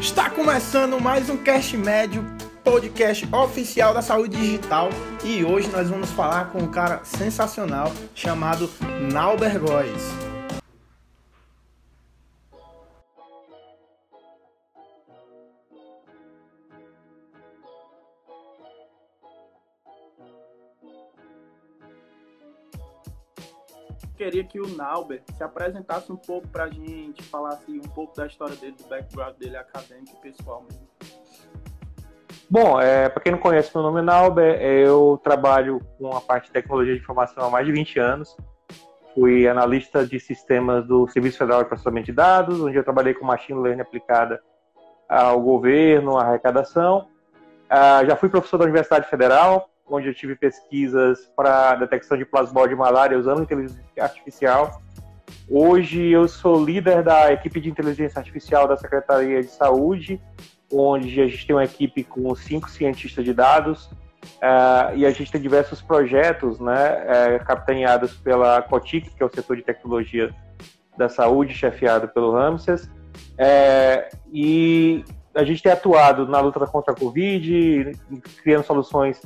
Está começando mais um Cast Médio, podcast oficial da saúde digital. E hoje nós vamos falar com um cara sensacional chamado Nauber Góes. Queria que o Nauber se apresentasse um pouco para a gente, falasse um pouco da história dele, do background dele acadêmico e pessoal mesmo. Bom, é, para quem não conhece, meu nome é Nauber, eu trabalho com a parte de tecnologia de informação há mais de 20 anos. Fui analista de sistemas do Serviço Federal de Processamento de Dados, onde eu trabalhei com machine learning aplicada ao governo, à arrecadação. Ah, já fui professor da Universidade Federal, onde eu tive pesquisas para detecção de plasmode de malária usando inteligência artificial. Hoje eu sou líder da equipe de inteligência artificial da Secretaria de Saúde, onde a gente tem uma equipe com cinco cientistas de dados uh, e a gente tem diversos projetos, né, uh, capitaneados pela COTIC, que é o setor de tecnologia da saúde, chefiado pelo Ramses. Uh, e a gente tem atuado na luta contra a Covid, criando soluções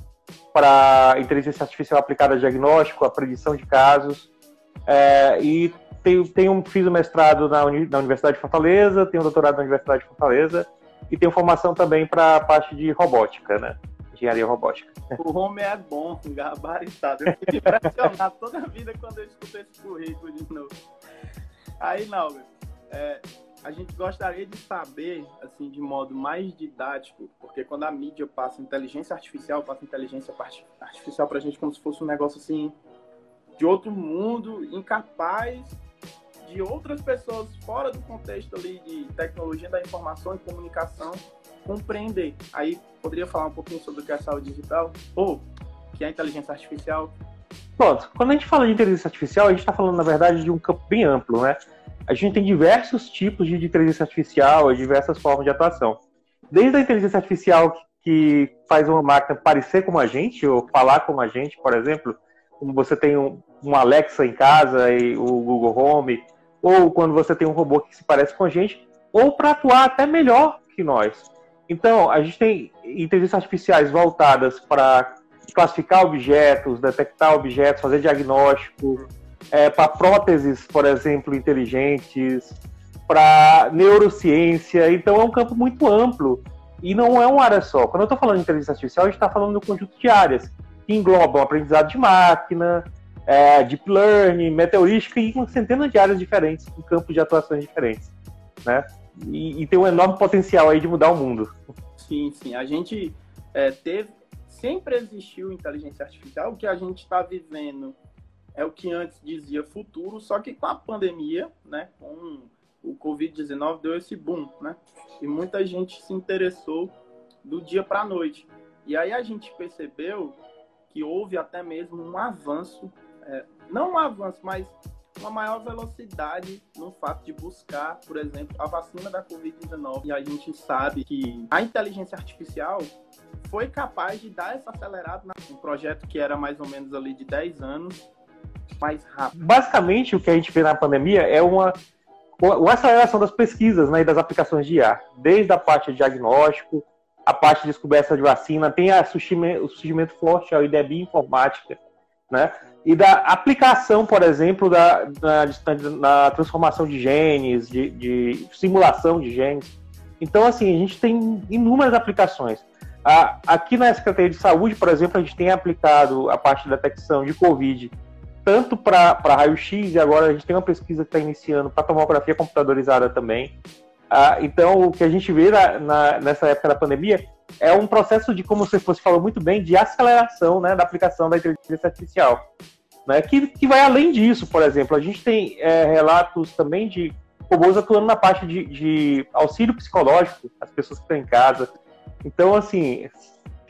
para inteligência artificial aplicada a diagnóstico, a predição de casos. É, e tenho, tenho, fiz o um mestrado na, Uni, na Universidade de Fortaleza, tenho um doutorado na Universidade de Fortaleza e tenho formação também para a parte de robótica, né? Engenharia robótica. O homem é bom, gabaritado. Eu fico impressionado toda a vida quando eu escuto esse currículo de novo. Aí, não, é, a gente gostaria de saber, assim, de modo mais didático, porque quando a mídia passa inteligência artificial, passa inteligência artificial para a gente como se fosse um negócio assim de outro mundo, incapaz de outras pessoas fora do contexto ali de tecnologia da informação e comunicação compreender. Aí poderia falar um pouquinho sobre o que é saúde digital ou que é inteligência artificial? Pronto. Quando a gente fala de inteligência artificial, a gente está falando na verdade de um campo bem amplo, né? A gente tem diversos tipos de inteligência artificial diversas formas de atuação. Desde a inteligência artificial que faz uma máquina parecer como a gente, ou falar como a gente, por exemplo, como você tem um, um Alexa em casa e o Google Home, ou quando você tem um robô que se parece com a gente, ou para atuar até melhor que nós. Então, a gente tem inteligências artificiais voltadas para classificar objetos, detectar objetos, fazer diagnóstico, é, para próteses, por exemplo, inteligentes, para neurociência. Então é um campo muito amplo e não é uma área só. Quando eu estou falando de inteligência artificial, a gente está falando de um conjunto de áreas que englobam aprendizado de máquina, é, deep learning, meteorística e uma centena de áreas diferentes, com campos de atuações diferentes, né? E, e, tem um enorme potencial aí de mudar o mundo. Sim, sim. A gente é, teve, sempre existiu inteligência artificial. O que a gente está vivendo é o que antes dizia futuro, só que com a pandemia, né, com o Covid-19 deu esse boom, né? E muita gente se interessou do dia para a noite. E aí a gente percebeu que houve até mesmo um avanço, é, não um avanço, mas uma maior velocidade no fato de buscar, por exemplo, a vacina da Covid-19. E a gente sabe que a inteligência artificial foi capaz de dar essa acelerada um projeto que era mais ou menos ali de 10 anos mais rápido. Basicamente, o que a gente vê na pandemia é uma, uma aceleração das pesquisas né, e das aplicações de IA, desde a parte de diagnóstico, a parte de descoberta de vacina, tem a surgimento, o surgimento forte da bioinformática, né? E da aplicação, por exemplo, da, da, na transformação de genes, de, de, simulação de genes. Então, assim, a gente tem inúmeras aplicações. aqui na Secretaria de Saúde, por exemplo, a gente tem aplicado a parte da detecção de Covid tanto para raio-x, e agora a gente tem uma pesquisa que está iniciando para tomografia computadorizada também. Ah, então, o que a gente vê na, na, nessa época da pandemia é um processo de, como você falou muito bem, de aceleração né, da aplicação da inteligência artificial. Né, que, que vai além disso, por exemplo. A gente tem é, relatos também de robôs atuando na parte de, de auxílio psicológico, as pessoas que estão em casa. Então, assim,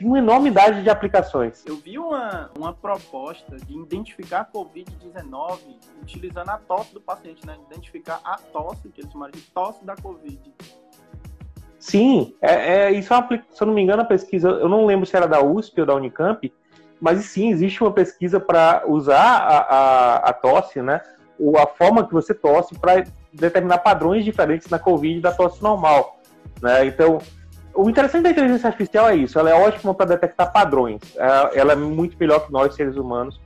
uma enormidade de aplicações. Eu vi uma, uma proposta de identificar a Covid-19 utilizando a tosse do paciente, né? Identificar a tosse, que eles chamam de tosse da Covid. Sim, é, é, isso é uma, se eu não me engano, a pesquisa, eu não lembro se era da USP ou da Unicamp, mas sim, existe uma pesquisa para usar a, a, a, tosse, né? Ou a forma que você tosse para determinar padrões diferentes na Covid da tosse normal. Né? Então, o interessante da inteligência artificial é isso, ela é ótima para detectar padrões. É, ela é muito melhor que nós, seres humanos,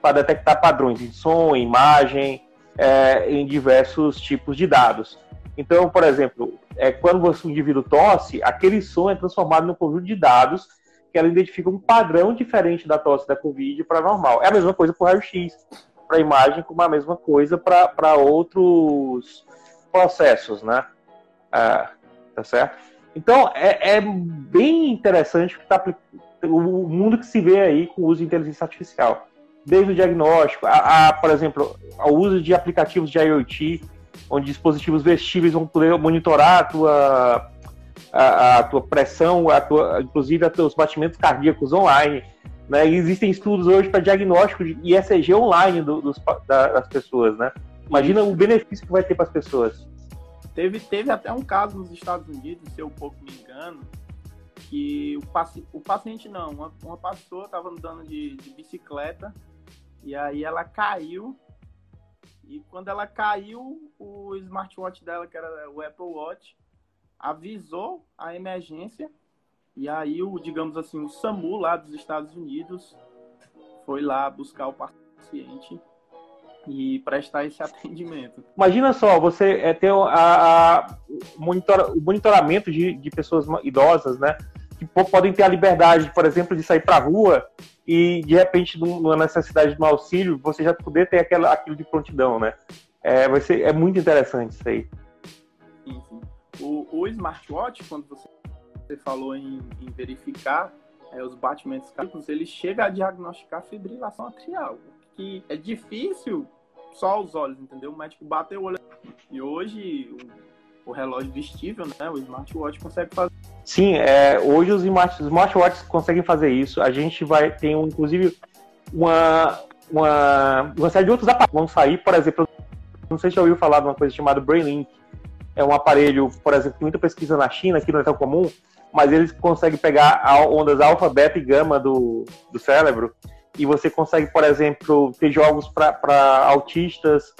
para detectar padrões em som, em imagem, é, em diversos tipos de dados. Então, por exemplo, é, quando você, um indivíduo tosse, aquele som é transformado num conjunto de dados que ela identifica um padrão diferente da tosse da Covid para normal. É a mesma coisa para o raio-x, para a imagem, como a mesma coisa para outros processos, né? Ah, tá certo? Então, é, é bem interessante que tá, o mundo que se vê aí com o uso de inteligência artificial. Desde o diagnóstico, a, a, por exemplo, o uso de aplicativos de IoT, onde dispositivos vestíveis vão poder monitorar a tua, a, a tua pressão, a tua, inclusive os teus batimentos cardíacos online. Né? Existem estudos hoje para diagnóstico de ECG online do, dos, das pessoas. Né? Imagina o benefício que vai ter para as pessoas. Teve, teve até um caso nos Estados Unidos, se eu pouco me engano, que o, paci o paciente não, uma, uma pessoa estava andando de, de bicicleta e aí ela caiu e quando ela caiu, o smartwatch dela, que era o Apple Watch, avisou a emergência. E aí, o, digamos assim, o SAMU lá dos Estados Unidos foi lá buscar o paciente e prestar esse atendimento. Imagina só, você é, ter a, a o monitoramento de, de pessoas idosas, né? Que podem ter a liberdade, por exemplo, de sair para a rua e de repente, numa necessidade de um auxílio, você já poder ter aquela, aquilo de prontidão, né? É, vai ser, é muito interessante isso aí. Sim, sim. O, o smartwatch, quando você, você falou em, em verificar é, os batimentos cardíacos, ele chega a diagnosticar fibrilação atrial, que é difícil só aos olhos, entendeu? O médico bateu o olho. E hoje o, o relógio vestível, né, o smartwatch, consegue fazer Sim, é, hoje os smartwatches conseguem fazer isso. A gente vai ter, um, inclusive, uma, uma, uma série de outros aparelhos vão sair, por exemplo, não sei se já ouviu falar de uma coisa chamada BrainLink. É um aparelho, por exemplo, que muita pesquisa na China, que não é tão comum, mas eles conseguem pegar ondas alfa, beta e gama do, do cérebro e você consegue, por exemplo, ter jogos para autistas,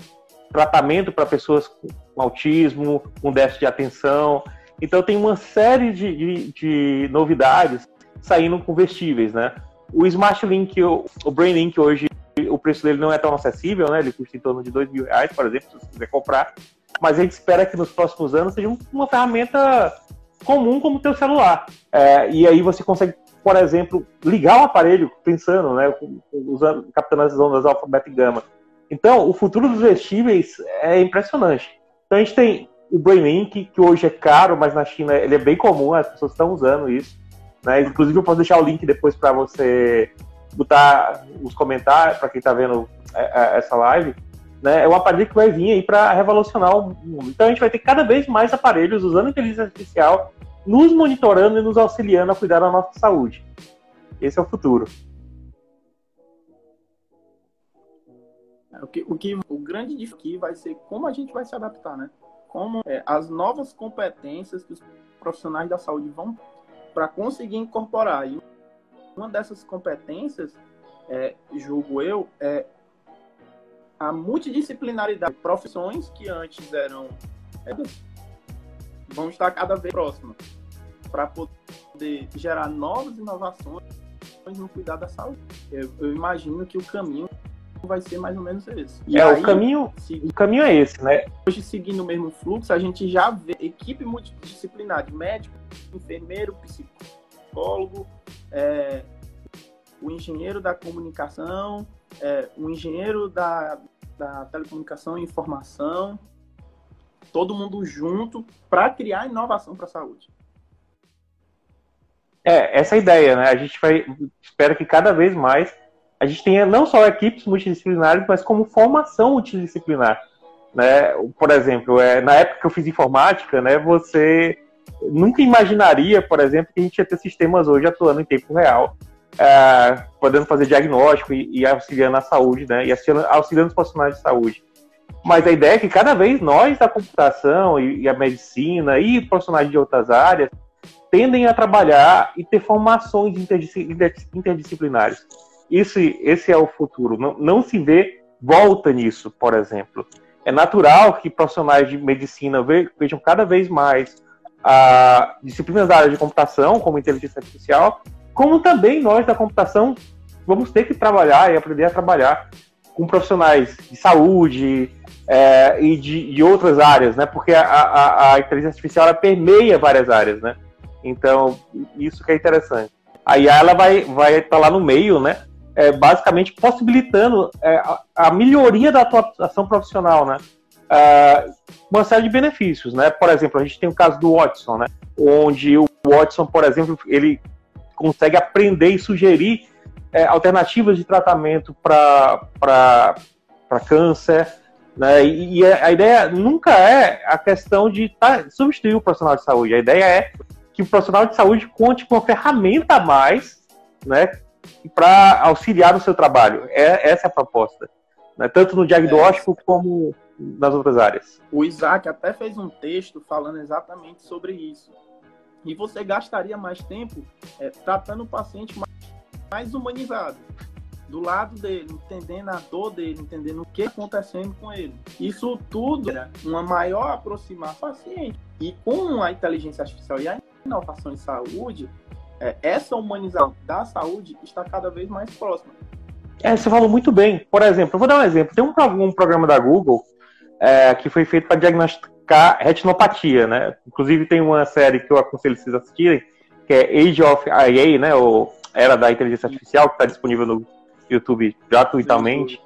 tratamento para pessoas com autismo, com déficit de atenção. Então tem uma série de, de, de novidades saindo com vestíveis, né? O Smart Link, o, o Brain Link hoje, o preço dele não é tão acessível, né? Ele custa em torno de dois mil reais, por exemplo, se você quiser comprar. Mas a gente espera que nos próximos anos seja uma ferramenta comum como o teu celular. É, e aí você consegue, por exemplo, ligar o aparelho pensando, né? Usando, captando as ondas alfa, e gama. Então, o futuro dos vestíveis é impressionante. Então a gente tem o BrainLink, que hoje é caro, mas na China ele é bem comum, as pessoas estão usando isso. Né? Inclusive, eu posso deixar o link depois para você botar os comentários, para quem está vendo é, é, essa live. Né? É um aparelho que vai vir aí para revolucionar o mundo. Então, a gente vai ter cada vez mais aparelhos usando inteligência artificial, nos monitorando e nos auxiliando a cuidar da nossa saúde. Esse é o futuro. O que, o que o grande aqui vai ser como a gente vai se adaptar, né? como é, as novas competências que os profissionais da saúde vão para conseguir incorporar. E uma dessas competências, é, julgo eu, é a multidisciplinaridade. Profissões que antes eram é, vão estar cada vez próximas para poder gerar novas inovações no cuidado da saúde. Eu, eu imagino que o caminho vai ser mais ou menos esse. E é, aí, o caminho, o caminho é esse, né? Hoje, seguindo o mesmo fluxo, a gente já vê equipe multidisciplinar de médico, enfermeiro, psicólogo, é, o engenheiro da comunicação, é, o engenheiro da, da telecomunicação e informação, todo mundo junto para criar inovação para a saúde. É, essa é a ideia, né? A gente vai, espera que cada vez mais a gente tenha não só equipes multidisciplinares, mas como formação multidisciplinar. Né? Por exemplo, é, na época que eu fiz informática, né, você nunca imaginaria, por exemplo, que a gente ia ter sistemas hoje atuando em tempo real, é, podendo fazer diagnóstico e, e, auxiliando a saúde, né, e auxiliando, auxiliando os profissionais de saúde. Mas a ideia é que cada vez nós da computação e, e a medicina e profissionais de outras áreas tendem a trabalhar e ter formações interdisciplinares. Esse, esse é o futuro. Não, não se vê volta nisso, por exemplo. É natural que profissionais de medicina vejam cada vez mais a disciplinas da área de computação, como inteligência artificial, como também nós da computação vamos ter que trabalhar e aprender a trabalhar com profissionais de saúde é, e de, de, outras áreas, né? Porque a, a, a inteligência artificial permeia várias áreas, né? Então isso que é interessante. A IA ela vai vai estar tá lá no meio, né? É, basicamente possibilitando é, a, a, melhoria da atuação profissional, né? É, uma série de benefícios, né? Por exemplo, a gente tem o caso do Watson, né? Onde o Watson, por exemplo, ele consegue aprender e sugerir é, alternativas de tratamento para câncer, né? E, e a ideia nunca é a questão de tá, substituir o profissional de saúde. A ideia é que o profissional de saúde conte com uma ferramenta a mais, né? Para auxiliar no seu trabalho. É, essa é a proposta. Né? Tanto no diagnóstico é. como nas outras áreas. O Isaac até fez um texto falando exatamente sobre isso. E você gastaria mais tempo é, tratando o paciente mais, mais humanizado do lado dele, entendendo a dor dele, entendendo o que está acontecendo com ele. Isso tudo era uma maior aproximação do paciente. E com a inteligência artificial e a inovação em saúde, é, essa humanização da saúde está cada vez mais próxima. É, você falou muito bem. Por exemplo, eu vou dar um exemplo. Tem um, um programa da Google é, que foi feito para diagnosticar retinopatia, né? Inclusive tem uma série que eu aconselho vocês assistirem, que é Age of IA, né? Era da Inteligência Artificial, que está disponível no YouTube gratuitamente.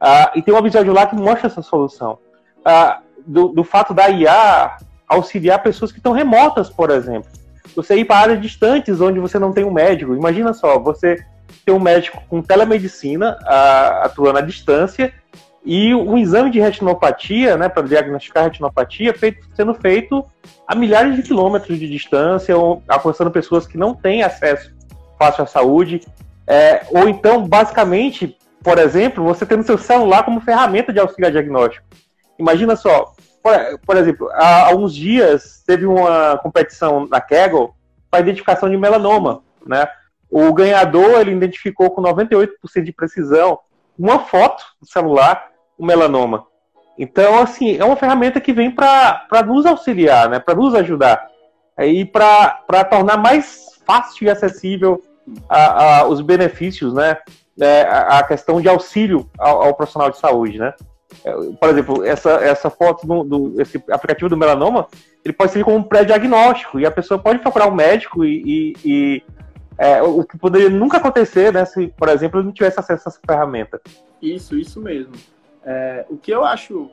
Uh, e tem um episódio lá que mostra essa solução. Uh, do, do, fato da IA auxiliar pessoas que estão remotas, por exemplo. Você ir para áreas distantes onde você não tem um médico. Imagina só, você ter um médico com telemedicina uh, atuando à distância e um exame de retinopatia, né, para diagnosticar retinopatia, feito, sendo feito a milhares de quilômetros de distância, ou alcançando pessoas que não têm acesso fácil à saúde. É, ou então, basicamente, por exemplo, você tendo seu celular como ferramenta de auxílio diagnóstico. Imagina só, por, por, exemplo, há alguns dias teve uma competição na Kaggle para identificação de melanoma, né? O ganhador, ele identificou com 98% de precisão uma foto do celular, o melanoma. Então, assim, é uma ferramenta que vem para nos auxiliar, né? Para nos ajudar. E para tornar mais fácil e acessível a, a, os benefícios, né? É, a, a, questão de auxílio ao, ao, profissional de saúde, né? É, por exemplo, essa, essa foto do, do esse aplicativo do melanoma, ele pode ser como um pré-diagnóstico e a pessoa pode procurar um médico e, e, e é, o que poderia nunca acontecer, né? Se, por exemplo, não tivesse acesso a essa ferramenta. Isso, isso mesmo. É, o que eu acho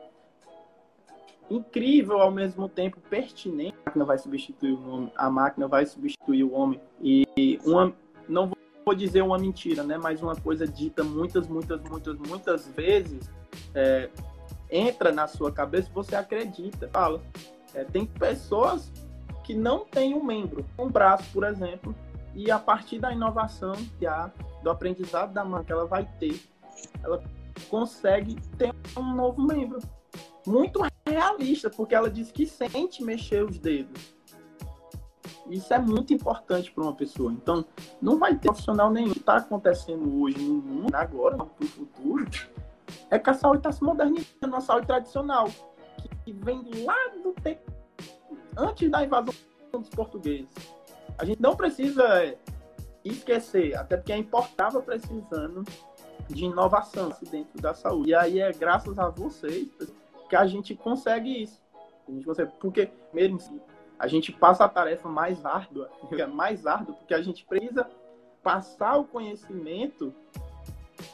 incrível ao mesmo tempo pertinente, a máquina vai substituir o homem, a máquina vai substituir o homem e uma, não vou dizer uma mentira, né? Mas uma coisa dita muitas, muitas, muitas, muitas vezes é, entra na sua cabeça e você acredita. Fala. É, tem pessoas que não têm um membro, um braço, por exemplo, e a partir da inovação que há, do aprendizado da mãe que ela vai ter, ela consegue ter um novo membro. Muito realista, porque ela diz que sente mexer os dedos. Isso é muito importante para uma pessoa. Então, não vai ter profissional nenhum. O que está acontecendo hoje no mundo, agora, para o futuro, é que a saúde está se modernizando, a saúde tradicional, que vem lá do tempo antes da invasão dos portugueses. A gente não precisa esquecer, até porque a gente estava precisando de inovação dentro da saúde. E aí é graças a vocês que a gente consegue isso. A gente consegue, porque mesmo a gente passa a tarefa mais árdua, mais árdua, porque a gente precisa passar o conhecimento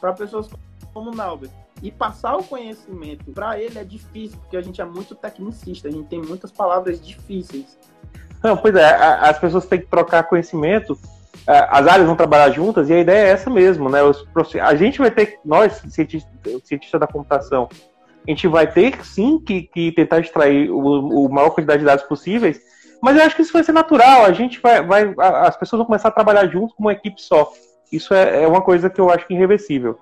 para pessoas como o Nauber. E passar o conhecimento para ele é difícil, porque a gente é muito tecnicista, a gente tem muitas palavras difíceis. Não, pois é, as pessoas têm que trocar conhecimento, é, as áreas vão trabalhar juntas e a ideia é essa mesmo, né? a gente vai ter, nós, cientistas cientista da computação, a gente vai ter sim que, que tentar extrair o, o maior quantidade de dados possíveis, mas eu acho que isso vai ser natural. A gente vai, vai as pessoas vão começar a trabalhar junto como uma equipe só. Isso é, é uma coisa que eu acho é irreversível.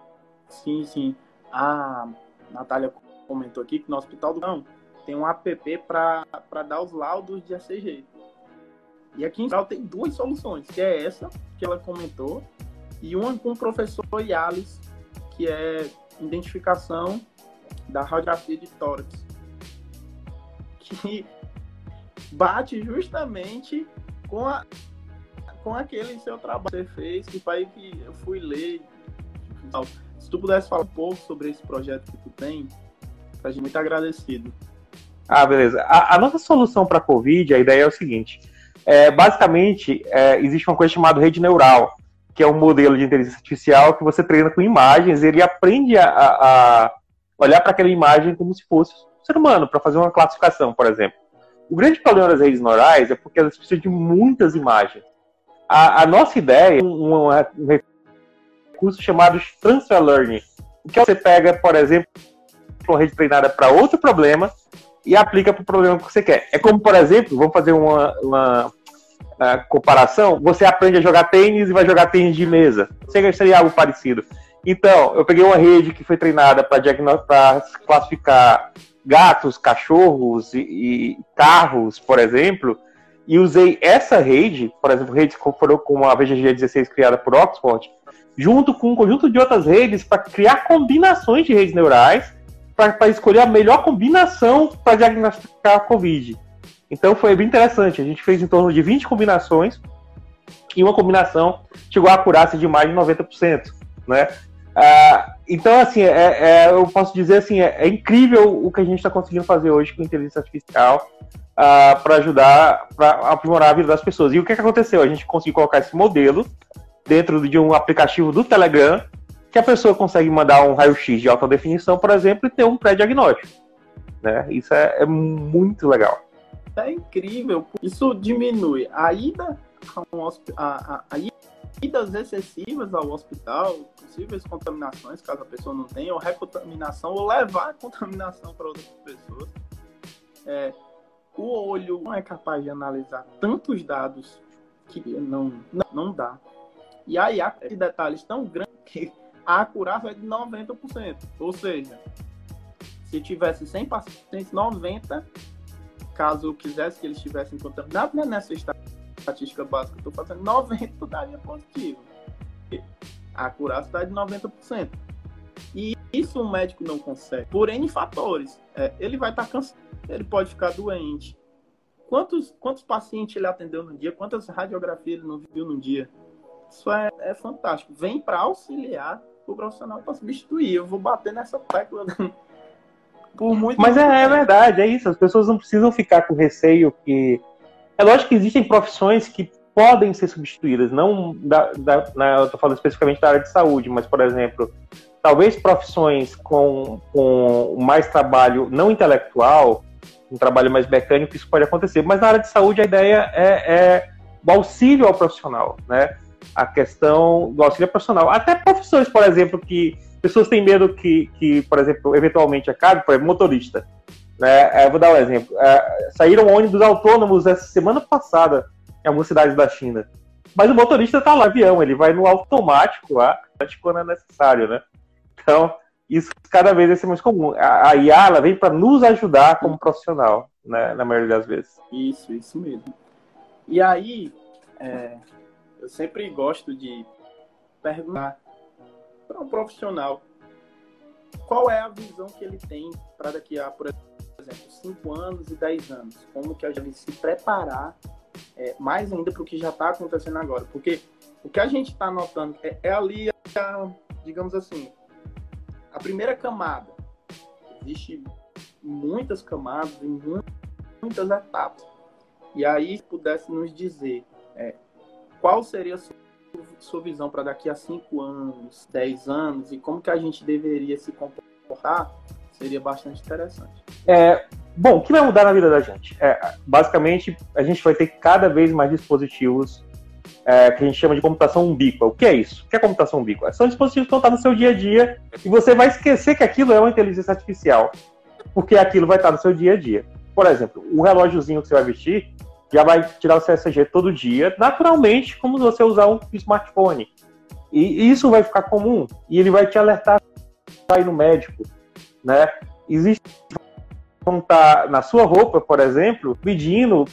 Sim, sim. A Natália comentou aqui que no Hospital do Cão tem um app para dar os laudos de ACG. E aqui em Sal tem duas soluções, que é essa que ela comentou, e uma com o professor Yales, que é identificação da radiografia de tórax. Que bate justamente com, a, com aquele seu trabalho que você fez, que foi que eu fui ler. Se tu pudesse falar um pouco sobre esse projeto que tu tem, a gente muito agradecido. Ah, beleza. A, a nossa solução para a Covid, a ideia é o seguinte: é, basicamente, é, existe uma coisa chamada rede neural, que é um modelo de inteligência artificial que você treina com imagens, ele aprende a, a olhar para aquela imagem como se fosse um ser humano, para fazer uma classificação, por exemplo. O grande problema das redes neurais é porque elas precisam de muitas imagens. A, a nossa ideia é um, um, recurso chamado Transfer Learning, o que você pega, por exemplo, uma rede treinada para outro problema e aplica para o problema que você quer. É como, por exemplo, vamos fazer uma, uma, uma comparação, você aprende a jogar tênis e vai jogar tênis de mesa. Seria algo parecido. Então, eu peguei uma rede que foi treinada para classificar gatos, cachorros e, e, carros, por exemplo, e usei essa rede, por exemplo, redes como a VGG 16 criada por Oxford, junto com um conjunto de outras redes para criar combinações de redes neurais para escolher a melhor combinação para diagnosticar a Covid. Então foi bem interessante. A gente fez em torno de 20 combinações e uma combinação chegou a acurácia de mais de 90%. Né? Ah, então, assim, é, é, eu posso dizer assim, é, é incrível o que a gente está conseguindo fazer hoje com inteligência artificial ah, para ajudar, para aprimorar a vida das pessoas. E o que, que aconteceu? A gente conseguiu colocar esse modelo dentro de um aplicativo do Telegram que a pessoa consegue mandar um raio-x de alta definição, por exemplo, e ter um pré-diagnóstico. Né? Isso é, é, muito legal. É incrível. Isso diminui a ida a, a, a idas excessivas ao hospital, possíveis contaminações, caso a pessoa não tenha, ou recontaminação, ou levar a contaminação para outras pessoas. É, o olho não é capaz de analisar tantos dados que não, não, não dá. E aí há detalhes tão grandes que a acurácia é de 90%. Ou seja, se tivesse 100 pacientes, 90, caso quisesse que eles estivessem contaminados, né, nessa estatística básica que eu estou fazendo, 90 daria positivo. A acurácia está de 90%. E isso o médico não consegue, por N fatores. É, ele vai estar tá cansado, ele pode ficar doente. Quantos, quantos pacientes ele atendeu no dia? Quantas radiografias ele não viu no dia? Isso é, é fantástico. Vem para auxiliar o profissional para substituir. Eu vou bater nessa tecla por muito Mas é, é, verdade, é isso. As pessoas não precisam ficar com receio que. É lógico que existem profissões que podem ser substituídas, não da, da na, eu estou falando especificamente da área de saúde, mas, por exemplo, talvez profissões com, com mais trabalho não intelectual, um trabalho mais mecânico, isso pode acontecer. Mas na área de saúde a ideia é, é o auxílio ao profissional, né? a questão do auxílio profissional. Até profissões, por exemplo, que pessoas têm medo que, que por exemplo, eventualmente acabe, por exemplo, motorista. Né? É, vou dar um exemplo. É, saíram ônibus autônomos essa semana passada em algumas cidades da China. Mas o motorista está lá avião, ele vai no automático lá, quando é necessário, né? Então, isso cada vez vai ser mais comum. A, a IA vem para nos ajudar como profissional, né? Na maioria das vezes. Isso, isso mesmo. E aí, é, eu sempre gosto de perguntar para um profissional qual é a visão que ele tem para daqui a, por exemplo, 5 anos e 10 anos. Como que a gente se preparar é, mais ainda para o que já está acontecendo agora. Porque o que a gente está notando é, é ali, a, digamos assim, a primeira camada. Existe muitas camadas e muitas etapas. E aí, se pudesse nos dizer é, qual seria a sua, sua visão para daqui a 5 anos, 10 anos e como que a gente deveria se comportar, seria bastante interessante. É, bom, o que vai mudar na vida da gente? É, basicamente, a gente vai ter cada vez mais dispositivos é, que a gente chama de computação umbíqua. O que é isso? O que é computação umbíqua? São dispositivos que vão estar no seu dia a dia e você vai esquecer que aquilo é uma inteligência artificial, porque aquilo vai estar no seu dia a dia. Por exemplo, o relógiozinho que você vai vestir, já vai tirar o CSG todo dia, naturalmente, como você usar um smartphone. E isso vai ficar comum. E ele vai te alertar para ir no médico. Né? Existe estar tá na sua roupa, por exemplo, pedindo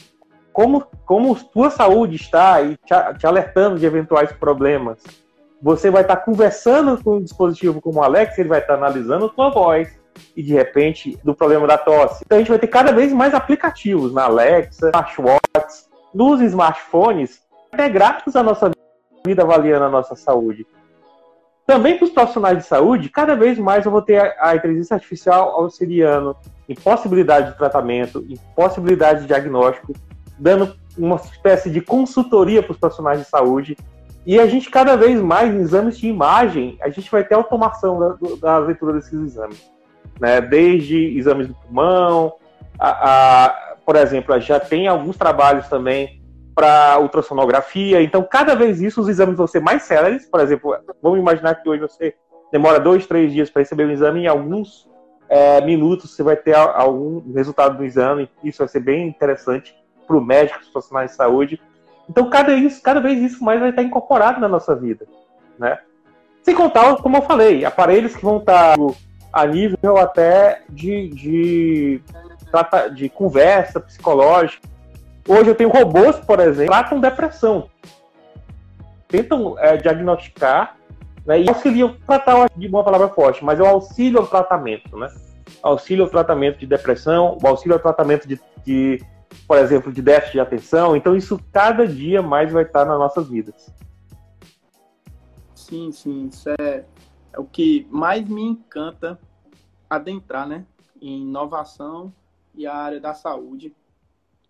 como, como tua saúde está e te, te alertando de eventuais problemas. Você vai estar tá conversando com um dispositivo como o Alex, ele vai estar tá analisando tua voz, e de repente do problema da tosse. Então a gente vai ter cada vez mais aplicativos na Alexa, smartwatches, nos smartphones, integrados à nossa vida avaliando a nossa saúde. Também para os profissionais de saúde, cada vez mais eu vou ter a, a inteligência artificial auxiliando em possibilidade de tratamento, em possibilidade de diagnóstico, dando uma espécie de consultoria para os profissionais de saúde. E a gente, cada vez mais, em exames de imagem, a gente vai ter automação da, da leitura desses exames. Né? Desde exames do pulmão, a, a, por exemplo, já tem alguns trabalhos também para ultrassonografia. Então, cada vez isso, os exames vão ser mais céleres. Por exemplo, vamos imaginar que hoje você demora dois, três dias para receber o exame e alguns é, minutos você vai ter algum resultado do exame. Isso vai ser bem interessante para o médico, para os profissionais de saúde. Então, cada, isso, cada vez isso mais vai estar incorporado na nossa vida. Né? Sem contar, como eu falei, aparelhos que vão estar a nível até de, de, de conversa psicológica. Hoje eu tenho robôs, por exemplo, que tratam depressão. Tentam é, diagnosticar né, e auxiliam tratar de uma palavra forte, mas é o auxílio ao tratamento, né? Auxílio ao tratamento de depressão, auxílio ao tratamento de, de por exemplo, de déficit de atenção. Então, isso cada dia mais vai estar nas nossas vidas. Sim, sim. Isso é, é o que mais me encanta adentrar, né? Em inovação e a área da saúde.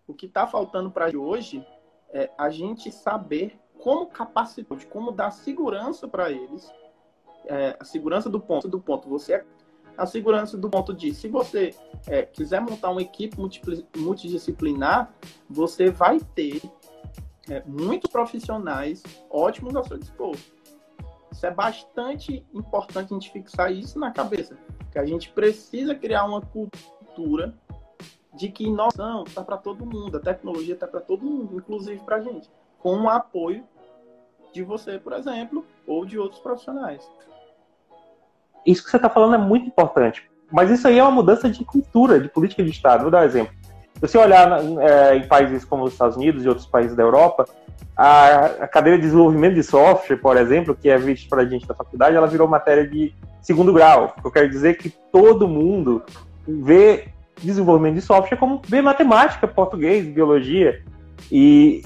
O que está faltando para hoje é a gente saber como capacitar, como dar segurança para eles. É, a segurança do ponto do ponto. Você é a segurança do ponto de, se você é, quiser montar uma equipe multidisciplinar, você vai ter é, muitos profissionais ótimos ao seu dispor. Isso é bastante importante a gente fixar isso na cabeça, que a gente precisa criar uma cultura de que inovação está para todo mundo, a tecnologia está para todo mundo, inclusive para a gente, com o apoio de você, por exemplo, ou de outros profissionais isso que você está falando é muito importante. Mas isso aí é uma mudança de cultura, de política de Estado. Vou dar um exemplo. Se você olhar é, em países como os Estados Unidos e outros países da Europa, a, a cadeira de desenvolvimento de software, por exemplo, que é vista para a gente da faculdade, ela virou matéria de segundo grau. Eu quero dizer que todo mundo vê desenvolvimento de software como vê matemática, português, biologia. E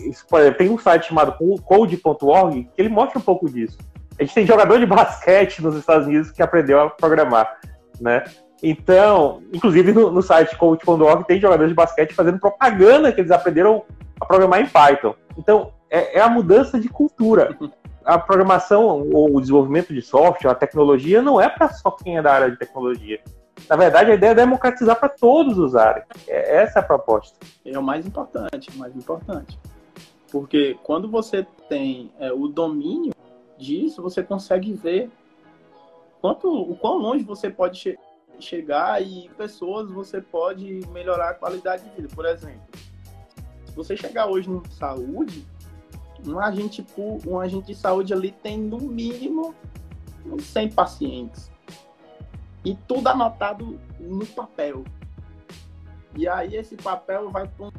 tem um site chamado code.org que ele mostra um pouco disso. A gente tem jogador de basquete nos Estados Unidos que aprendeu a programar, né? Então, inclusive no, no site coach.org tem jogadores de basquete fazendo propaganda que eles aprenderam a programar em Python. Então, é, é a mudança de cultura. A programação ou o desenvolvimento de software, a tecnologia, não é para só quem é da área de tecnologia. Na verdade, a ideia é democratizar para todos os áreas. É, essa é a proposta. É o mais importante, o mais importante. Porque quando você tem é, o domínio disso, você consegue ver quanto, o quão longe você pode che chegar e pessoas você pode melhorar a qualidade de vida. Por exemplo, se você chegar hoje no saúde, um agente, um agente de saúde ali tem no mínimo uns 100 pacientes. E tudo anotado no papel. E aí esse papel vai para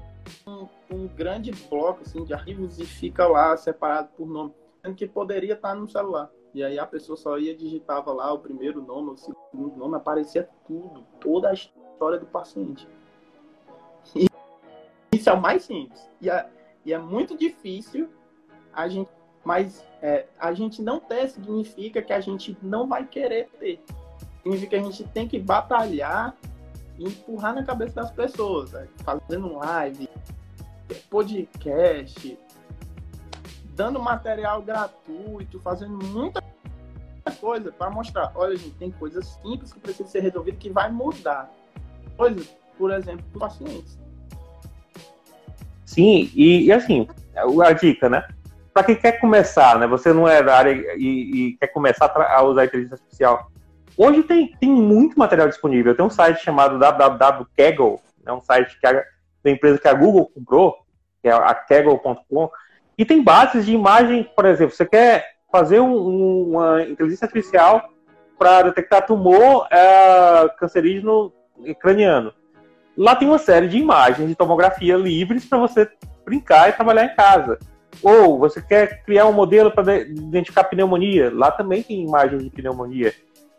um, um, grande bloco assim, de arquivos e fica lá separado por nome que poderia estar no celular. E aí a pessoa só ia digitava lá o primeiro nome, o segundo nome, aparecia tudo, toda a história do paciente. E isso é o mais simples. E é, e é muito difícil a gente. Mas é, a gente não ter significa que a gente não vai querer ter. Significa que a gente tem que batalhar e empurrar na cabeça das pessoas, né? fazendo live, podcast, dando material gratuito, fazendo muita coisa para mostrar, olha, gente, tem coisas simples que precisam ser resolvidas que vai mudar. Coisas, por exemplo, para pacientes. Sim, e, e, assim, a dica, né? Para quem quer começar, né? Você não é da área e, e quer começar a usar a inteligência artificial. Hoje tem, tem muito material disponível. Tem um site chamado www.kaggle, é um site que a, da empresa que a Google comprou, que é a kaggle.com, e tem bases de imagem, por exemplo, você quer fazer um, uma inteligência artificial para detectar tumor é, cancerígeno craniano. Lá tem uma série de imagens de tomografia livres para você brincar e trabalhar em casa. Ou você quer criar um modelo para identificar pneumonia. Lá também tem imagens de pneumonia.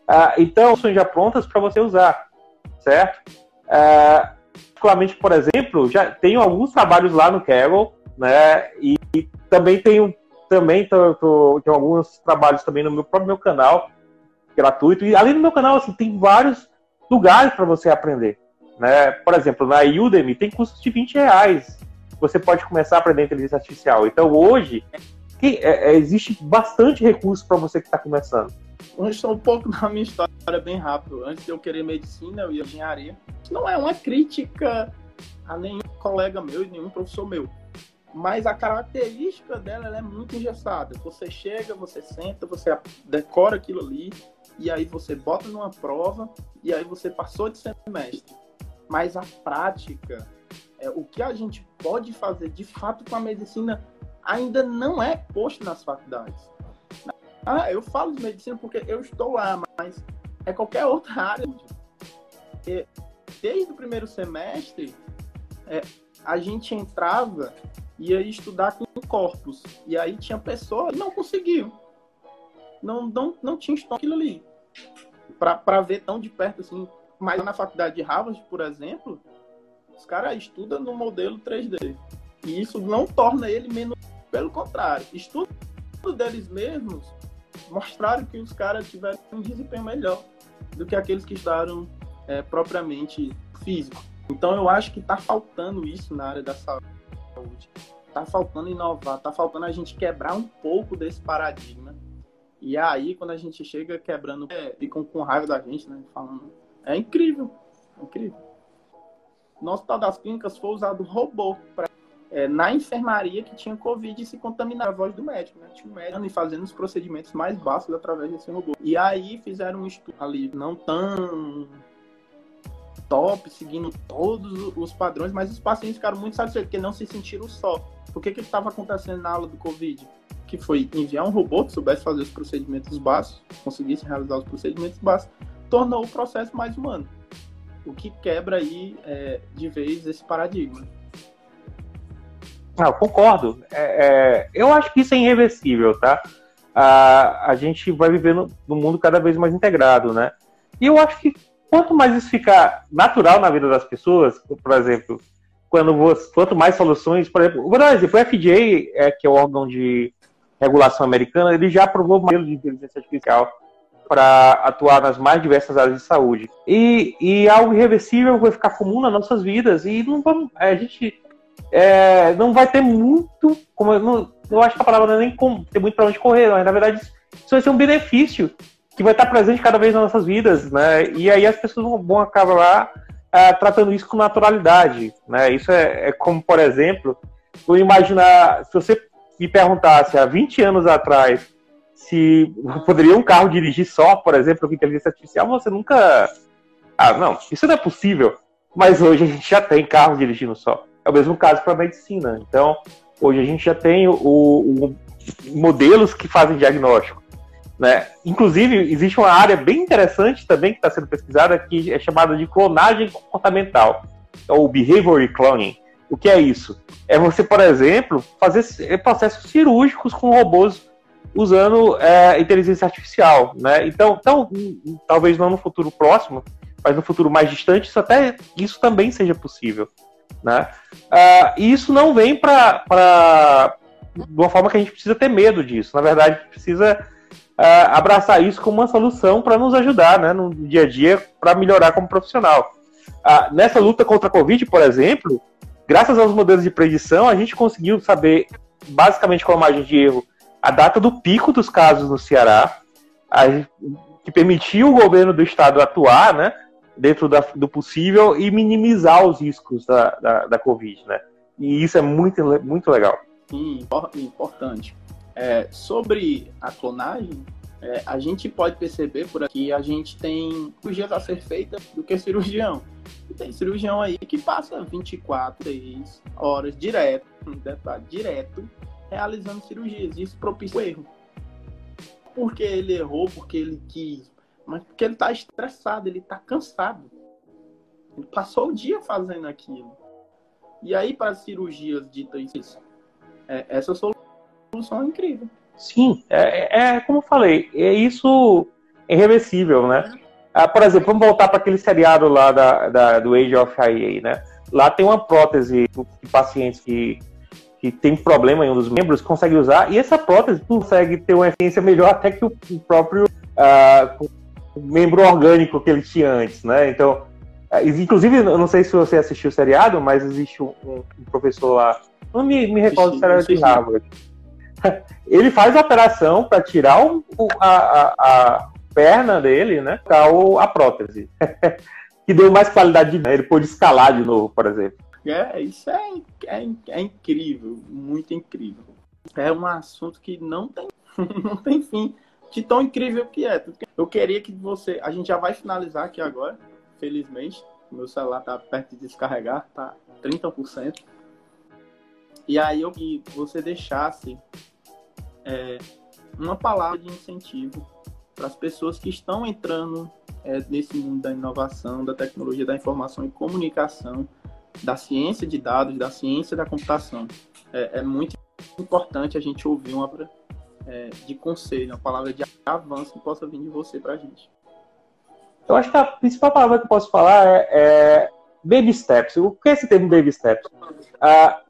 Ah, então, são já prontas para você usar. certo? Particularmente, por exemplo, já tenho alguns trabalhos lá no Kaggle, né? E, e também tenho também tô, tô, tenho alguns trabalhos também no meu próprio meu canal gratuito e além do meu canal assim tem vários lugares para você aprender, né? Por exemplo, na Udemy tem cursos de 20 reais. Você pode começar a aprender inteligência artificial. Então hoje que, é, é, existe bastante recurso para você que está começando. Vamos um pouco da minha história bem rápido. Antes de eu querer medicina, eu ia engenharia. Não é uma crítica a nenhum colega meu nenhum professor meu. Mas a característica dela é muito engessada. Você chega, você senta, você decora aquilo ali, e aí você bota numa prova, e aí você passou de semestre. Mas a prática, é, o que a gente pode fazer de fato com a medicina ainda não é posto nas faculdades. Ah, eu falo de medicina porque eu estou lá, mas é qualquer outra área. E desde o primeiro semestre, é, a gente entrava e ia estudar com corpos. E aí tinha pessoas que não conseguiam. Não, não, não tinha estômago aquilo ali. Para ver tão de perto assim. Mas na faculdade de Harvard, por exemplo, os caras estudam no modelo 3D. E isso não torna ele menos. Pelo contrário, estudo deles mesmos mostraram que os caras tiveram um desempenho melhor do que aqueles que estudaram é, propriamente físico. Então eu acho que está faltando isso na área da saúde. Está faltando inovar, está faltando a gente quebrar um pouco desse paradigma. E aí, quando a gente chega quebrando, é, ficam com raiva da gente, né? Falando. É incrível. É incrível. Nosso tal das clínicas foi usado robô para é, na enfermaria que tinha Covid e se contaminar a voz do médico, né? Tinha um médico fazendo os procedimentos mais básicos através desse robô. E aí fizeram um estudo ali, não tão top, seguindo todos os padrões, mas os pacientes ficaram muito satisfeitos, porque não se sentiram só. O que estava acontecendo na aula do Covid? Que foi enviar um robô que soubesse fazer os procedimentos básicos, conseguisse realizar os procedimentos básicos, tornou o processo mais humano. O que quebra aí é, de vez esse paradigma. Ah, eu concordo. É, é, eu acho que isso é irreversível, tá? A, a gente vai viver no, num mundo cada vez mais integrado, né? E eu acho que quanto mais isso ficar natural na vida das pessoas, por exemplo, quando você, quanto mais soluções, por exemplo, vou dar um exemplo, o FDA, é, que é o órgão de regulação americana, ele já aprovou modelo de inteligência artificial para atuar nas mais diversas áreas de saúde. E, e algo irreversível vai ficar comum nas nossas vidas e não vamos, a gente é, não vai ter muito. Como, eu, não, eu acho que a palavra não é nem com, ter muito para onde correr, mas na verdade isso vai ser um benefício que vai estar presente cada vez nas nossas vidas, né? E aí as pessoas vão acabar uh, tratando isso com naturalidade, né? Isso é, é como, por exemplo, eu imaginar, se você me perguntasse há 20 anos atrás se poderia um carro dirigir só, por exemplo, com inteligência artificial, você nunca. Ah, não, isso não é possível. Mas hoje a gente já tem carro dirigindo só. É o mesmo caso para a medicina. Então, hoje a gente já tem o, o, modelos que fazem diagnóstico. Né? Inclusive, existe uma área bem interessante também que está sendo pesquisada que é chamada de clonagem comportamental, ou behavior cloning. O que é isso? É você, por exemplo, fazer processos cirúrgicos com robôs usando é, inteligência artificial. Né? Então, talvez não no futuro próximo, mas no futuro mais distante, isso até isso também seja possível. Né? Uh, e isso não vem para de uma forma que a gente precisa ter medo disso. Na verdade, precisa uh, abraçar isso como uma solução para nos ajudar né, no dia a dia para melhorar como profissional. Uh, nessa luta contra a Covid, por exemplo, graças aos modelos de predição, a gente conseguiu saber, basicamente com a margem de erro, a data do pico dos casos no Ceará, a, que permitiu o governo do estado atuar, né? Dentro da, do possível e minimizar os riscos da, da, da Covid, né? E isso é muito, muito legal. Sim, importante. É, sobre a clonagem, é, a gente pode perceber por aqui, a gente tem cirurgias a ser feita do que cirurgião. E tem cirurgião aí que passa 24 horas direto, direto, realizando cirurgias. Isso propicia o erro. Porque ele errou, porque ele quis, mas porque ele está estressado, ele está cansado. Ele passou o dia fazendo aquilo. E aí, para as cirurgias ditas isso, é, essa solução é incrível. Sim, é, é, é como eu falei, é isso é irreversível, né? Ah, por exemplo, vamos voltar para aquele seriado lá da, da, do Age of IA, né? Lá tem uma prótese de pacientes que, que tem problema em um dos membros, consegue usar, e essa prótese consegue ter uma eficiência melhor até que o, o próprio uh, membro orgânico que ele tinha antes, né? Então, uh, inclusive, eu não sei se você assistiu o seriado, mas existe um, um professor lá, não me, me recordo se era de Harvard. Ele faz a operação para tirar o, a, a, a, perna dele, né? Para a prótese. que deu mais qualidade de vida. Ele pôde escalar de novo, por exemplo. É, isso é, é, é incrível, muito incrível. É um assunto que não tem, não tem fim de tão incrível que é. Eu queria que você. A gente já vai finalizar aqui agora, felizmente. Meu celular tá perto de descarregar, tá 30%. E aí eu que você deixasse é, uma palavra de incentivo para as pessoas que estão entrando é, nesse mundo da inovação, da tecnologia da informação e comunicação, da ciência de dados, da ciência da computação. É, é muito importante a gente ouvir uma é, de conselho, uma palavra de avanço que possa vir de você para a gente. Eu acho que a principal palavra que eu posso falar é, é baby steps. O que é esse termo baby steps? Ah,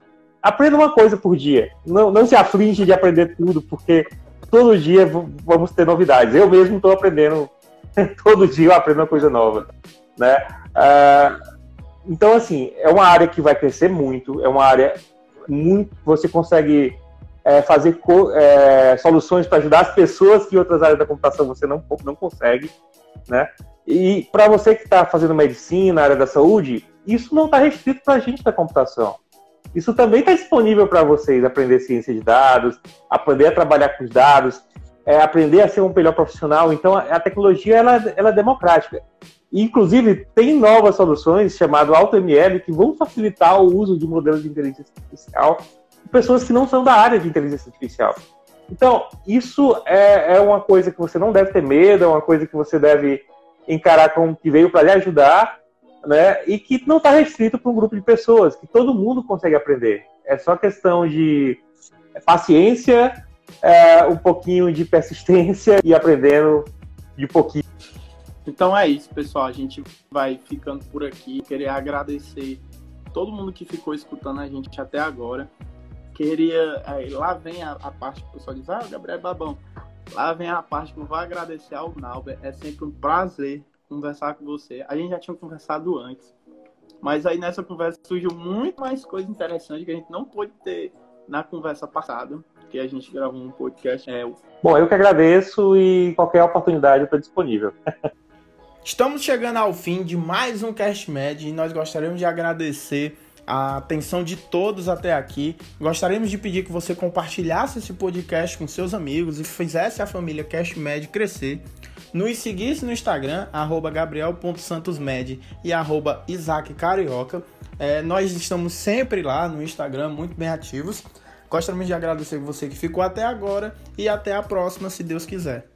aprenda uma coisa por dia. Não, não se aflige de aprender tudo, porque todo dia vamos ter novidades. Eu mesmo estou aprendendo, todo dia eu aprendo uma coisa nova, né? Ah, então, assim, é uma área que vai crescer muito, é uma área muito. Você consegue é, fazer é, soluções para ajudar as pessoas que em outras áreas da computação você não, não consegue, né? E para você que está fazendo medicina, área da saúde, isso não está restrito para a gente da computação. Isso também está disponível para vocês aprender ciência de dados, aprender a trabalhar com os dados, é, aprender a ser um melhor profissional. Então, a, tecnologia ela, ela é democrática. inclusive, tem novas soluções chamadas AutoML que vão facilitar o uso de modelos de inteligência artificial pessoas que não são da área de inteligência artificial. Então, isso é, é uma coisa que você não deve ter medo, é uma coisa que você deve encarar como que veio para lhe ajudar né? E que não está restrito para um grupo de pessoas, que todo mundo consegue aprender. É só questão de paciência, é, um pouquinho de persistência e aprendendo de pouquinho. Então é isso, pessoal. A gente vai ficando por aqui. Queria agradecer todo mundo que ficou escutando a gente até agora. Queria. Aí, lá vem a, a, parte que o pessoal diz: Ah, Gabriel é Babão. Lá vem a parte que eu vou agradecer ao Nauber. É sempre um prazer conversar com você. A gente já tinha conversado antes. Mas aí nessa conversa surgiu muito mais coisa interessante que a gente não pôde ter na conversa passada, que a gente gravou um podcast. É... Bom, eu que agradeço e qualquer oportunidade eu estou disponível. Estamos chegando ao fim de mais um CastMed e nós gostaríamos de agradecer a atenção de todos até aqui. Gostaríamos de pedir que você compartilhasse esse podcast com seus amigos e fizesse a família CastMed crescer. Nos seguisse no Instagram, arroba gabriel.santosmed e arroba isaaccarioca. É, nós estamos sempre lá no Instagram, muito bem ativos. Gostaríamos de agradecer você que ficou até agora e até a próxima, se Deus quiser.